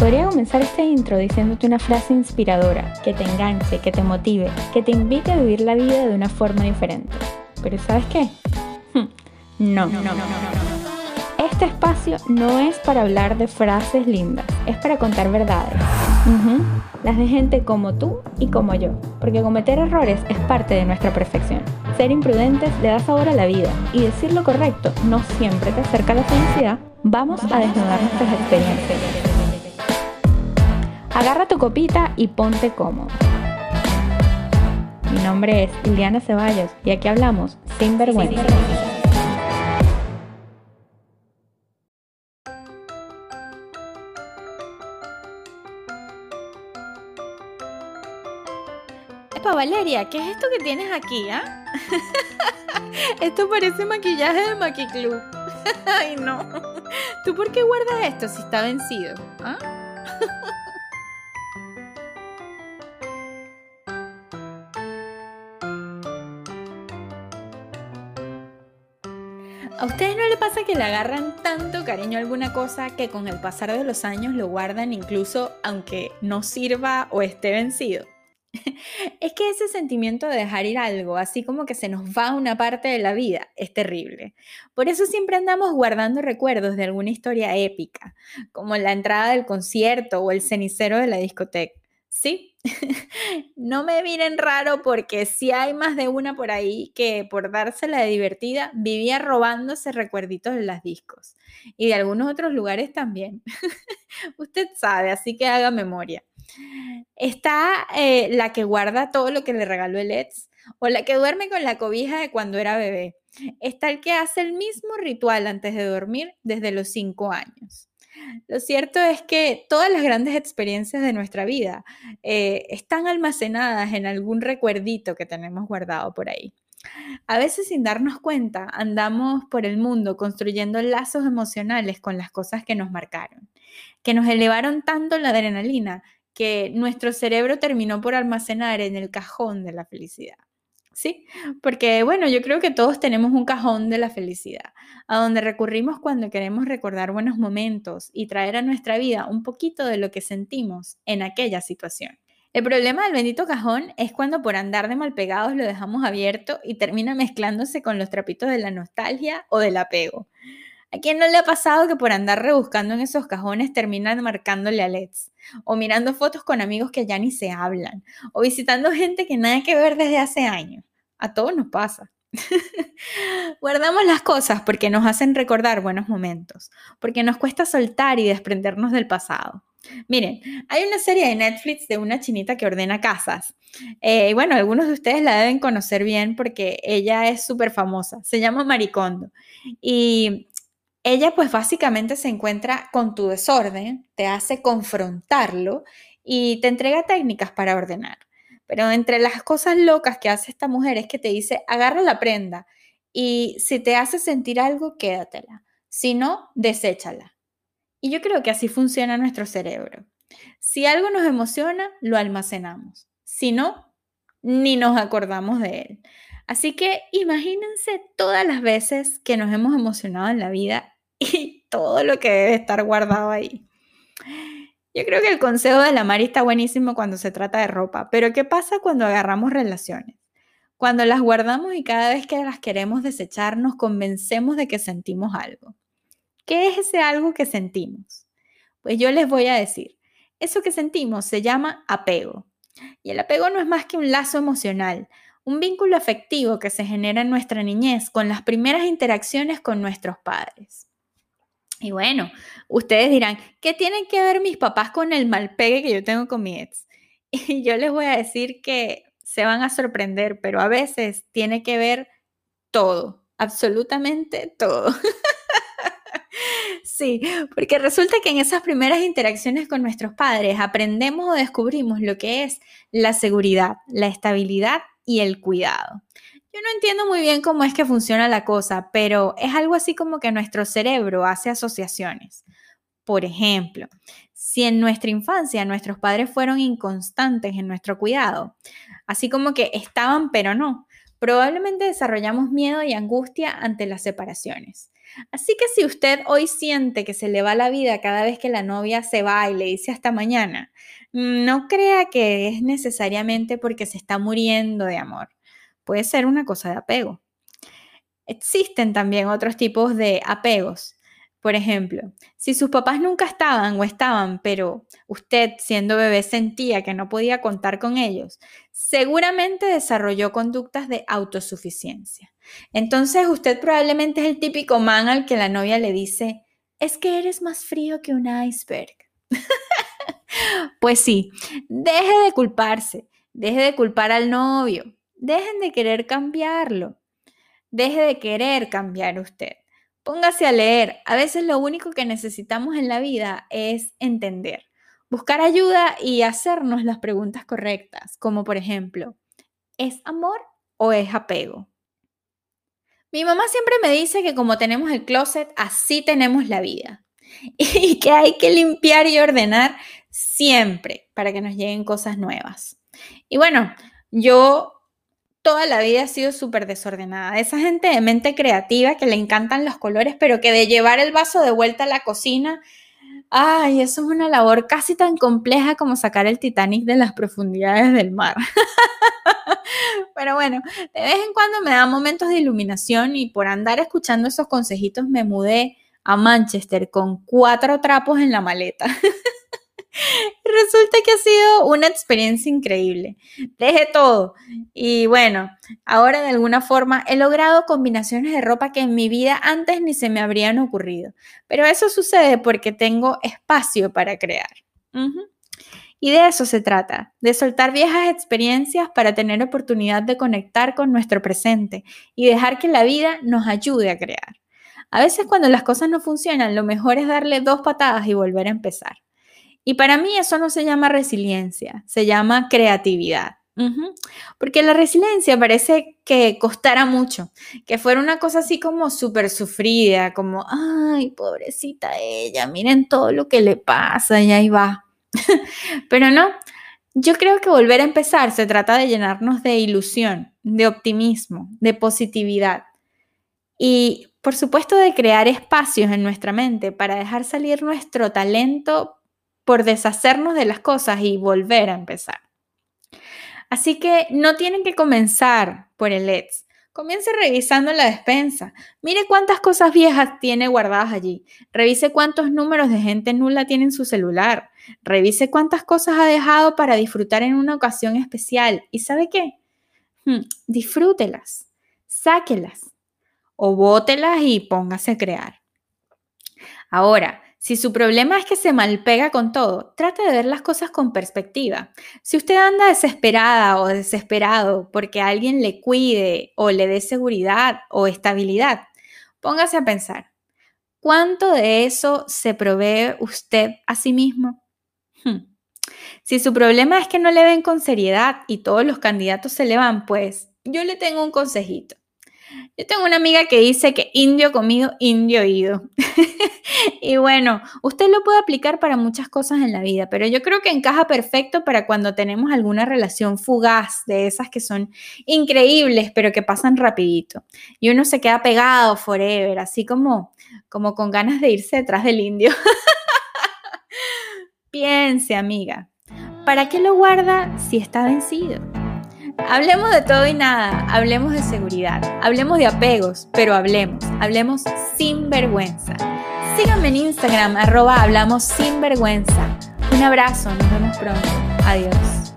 Podría comenzar este intro diciéndote una frase inspiradora, que te enganche, que te motive, que te invite a vivir la vida de una forma diferente. Pero ¿sabes qué? No, no, no, no, Este espacio no es para hablar de frases lindas, es para contar verdades. Las de gente como tú y como yo, porque cometer errores es parte de nuestra perfección. Ser imprudentes le da sabor a la vida y decir lo correcto no siempre te acerca a la felicidad. Vamos a desnudar nuestras experiencias. Agarra tu copita y ponte cómodo. Mi nombre es Liliana Ceballos y aquí hablamos sin vergüenza. Epa, Valeria, ¿qué es esto que tienes aquí, ah? esto parece maquillaje de Maki Club. Ay, no. ¿Tú por qué guardas esto si está vencido? ¿Ah? ¿A ustedes no le pasa que le agarran tanto cariño a alguna cosa que con el pasar de los años lo guardan incluso aunque no sirva o esté vencido? es que ese sentimiento de dejar ir algo, así como que se nos va una parte de la vida, es terrible. Por eso siempre andamos guardando recuerdos de alguna historia épica, como la entrada del concierto o el cenicero de la discoteca. Sí, no me miren raro porque si hay más de una por ahí que por dársela de divertida vivía robándose recuerditos de las discos y de algunos otros lugares también. Usted sabe, así que haga memoria. Está eh, la que guarda todo lo que le regaló el ex o la que duerme con la cobija de cuando era bebé. Está el que hace el mismo ritual antes de dormir desde los cinco años. Lo cierto es que todas las grandes experiencias de nuestra vida eh, están almacenadas en algún recuerdito que tenemos guardado por ahí. A veces sin darnos cuenta andamos por el mundo construyendo lazos emocionales con las cosas que nos marcaron, que nos elevaron tanto la adrenalina que nuestro cerebro terminó por almacenar en el cajón de la felicidad. ¿Sí? Porque, bueno, yo creo que todos tenemos un cajón de la felicidad, a donde recurrimos cuando queremos recordar buenos momentos y traer a nuestra vida un poquito de lo que sentimos en aquella situación. El problema del bendito cajón es cuando por andar de mal pegados lo dejamos abierto y termina mezclándose con los trapitos de la nostalgia o del apego. ¿A quién no le ha pasado que por andar rebuscando en esos cajones terminan marcándole a LEDs? O mirando fotos con amigos que ya ni se hablan. O visitando gente que nada que ver desde hace años. A todos nos pasa. Guardamos las cosas porque nos hacen recordar buenos momentos, porque nos cuesta soltar y desprendernos del pasado. Miren, hay una serie de Netflix de una chinita que ordena casas. Eh, bueno, algunos de ustedes la deben conocer bien porque ella es súper famosa. Se llama Maricondo. Y ella pues básicamente se encuentra con tu desorden, te hace confrontarlo y te entrega técnicas para ordenar. Pero entre las cosas locas que hace esta mujer es que te dice, agarra la prenda y si te hace sentir algo, quédatela. Si no, deséchala. Y yo creo que así funciona nuestro cerebro. Si algo nos emociona, lo almacenamos. Si no, ni nos acordamos de él. Así que imagínense todas las veces que nos hemos emocionado en la vida y todo lo que debe estar guardado ahí. Yo creo que el consejo de la Mari está buenísimo cuando se trata de ropa, pero ¿qué pasa cuando agarramos relaciones? Cuando las guardamos y cada vez que las queremos desechar nos convencemos de que sentimos algo. ¿Qué es ese algo que sentimos? Pues yo les voy a decir, eso que sentimos se llama apego. Y el apego no es más que un lazo emocional, un vínculo afectivo que se genera en nuestra niñez con las primeras interacciones con nuestros padres. Y bueno, ustedes dirán, ¿qué tienen que ver mis papás con el mal pegue que yo tengo con mi ex? Y yo les voy a decir que se van a sorprender, pero a veces tiene que ver todo, absolutamente todo. Sí, porque resulta que en esas primeras interacciones con nuestros padres aprendemos o descubrimos lo que es la seguridad, la estabilidad y el cuidado. Yo no entiendo muy bien cómo es que funciona la cosa, pero es algo así como que nuestro cerebro hace asociaciones. Por ejemplo, si en nuestra infancia nuestros padres fueron inconstantes en nuestro cuidado, así como que estaban pero no, probablemente desarrollamos miedo y angustia ante las separaciones. Así que si usted hoy siente que se le va la vida cada vez que la novia se va y le dice hasta mañana, no crea que es necesariamente porque se está muriendo de amor. Puede ser una cosa de apego. Existen también otros tipos de apegos. Por ejemplo, si sus papás nunca estaban o estaban, pero usted siendo bebé sentía que no podía contar con ellos, seguramente desarrolló conductas de autosuficiencia. Entonces usted probablemente es el típico man al que la novia le dice, es que eres más frío que un iceberg. pues sí, deje de culparse, deje de culpar al novio, dejen de querer cambiarlo, deje de querer cambiar usted. Póngase a leer. A veces lo único que necesitamos en la vida es entender, buscar ayuda y hacernos las preguntas correctas, como por ejemplo, ¿es amor o es apego? Mi mamá siempre me dice que como tenemos el closet, así tenemos la vida. Y que hay que limpiar y ordenar siempre para que nos lleguen cosas nuevas. Y bueno, yo toda la vida he sido súper desordenada. Esa gente de mente creativa que le encantan los colores, pero que de llevar el vaso de vuelta a la cocina, ay, eso es una labor casi tan compleja como sacar el Titanic de las profundidades del mar. pero bueno, de vez en cuando me da momentos de iluminación y por andar escuchando esos consejitos me mudé a Manchester con cuatro trapos en la maleta. Resulta que ha sido una experiencia increíble. Dejé todo. Y bueno, ahora de alguna forma he logrado combinaciones de ropa que en mi vida antes ni se me habrían ocurrido. Pero eso sucede porque tengo espacio para crear. Y de eso se trata, de soltar viejas experiencias para tener oportunidad de conectar con nuestro presente y dejar que la vida nos ayude a crear. A veces cuando las cosas no funcionan, lo mejor es darle dos patadas y volver a empezar. Y para mí eso no se llama resiliencia, se llama creatividad. Porque la resiliencia parece que costara mucho, que fuera una cosa así como súper sufrida, como, ay, pobrecita ella, miren todo lo que le pasa y ahí va. Pero no, yo creo que volver a empezar se trata de llenarnos de ilusión, de optimismo, de positividad. Y por supuesto de crear espacios en nuestra mente para dejar salir nuestro talento por deshacernos de las cosas y volver a empezar. Así que no tienen que comenzar por el ETS. Comience revisando la despensa. Mire cuántas cosas viejas tiene guardadas allí. Revise cuántos números de gente nula tiene en su celular. Revise cuántas cosas ha dejado para disfrutar en una ocasión especial. ¿Y sabe qué? Hmm, disfrútelas. Sáquelas. O bótelas y póngase a crear. Ahora, si su problema es que se malpega con todo, trate de ver las cosas con perspectiva. Si usted anda desesperada o desesperado porque alguien le cuide o le dé seguridad o estabilidad, póngase a pensar, ¿cuánto de eso se provee usted a sí mismo? Hmm. Si su problema es que no le ven con seriedad y todos los candidatos se le van, pues yo le tengo un consejito. Yo tengo una amiga que dice que indio comido, indio ido. y bueno, usted lo puede aplicar para muchas cosas en la vida, pero yo creo que encaja perfecto para cuando tenemos alguna relación fugaz de esas que son increíbles, pero que pasan rapidito. Y uno se queda pegado forever, así como, como con ganas de irse detrás del indio. Piense, amiga, ¿para qué lo guarda si está vencido? Hablemos de todo y nada, hablemos de seguridad, hablemos de apegos, pero hablemos, hablemos sin vergüenza. Síganme en Instagram, arroba hablamos sin vergüenza. Un abrazo, nos vemos pronto. Adiós.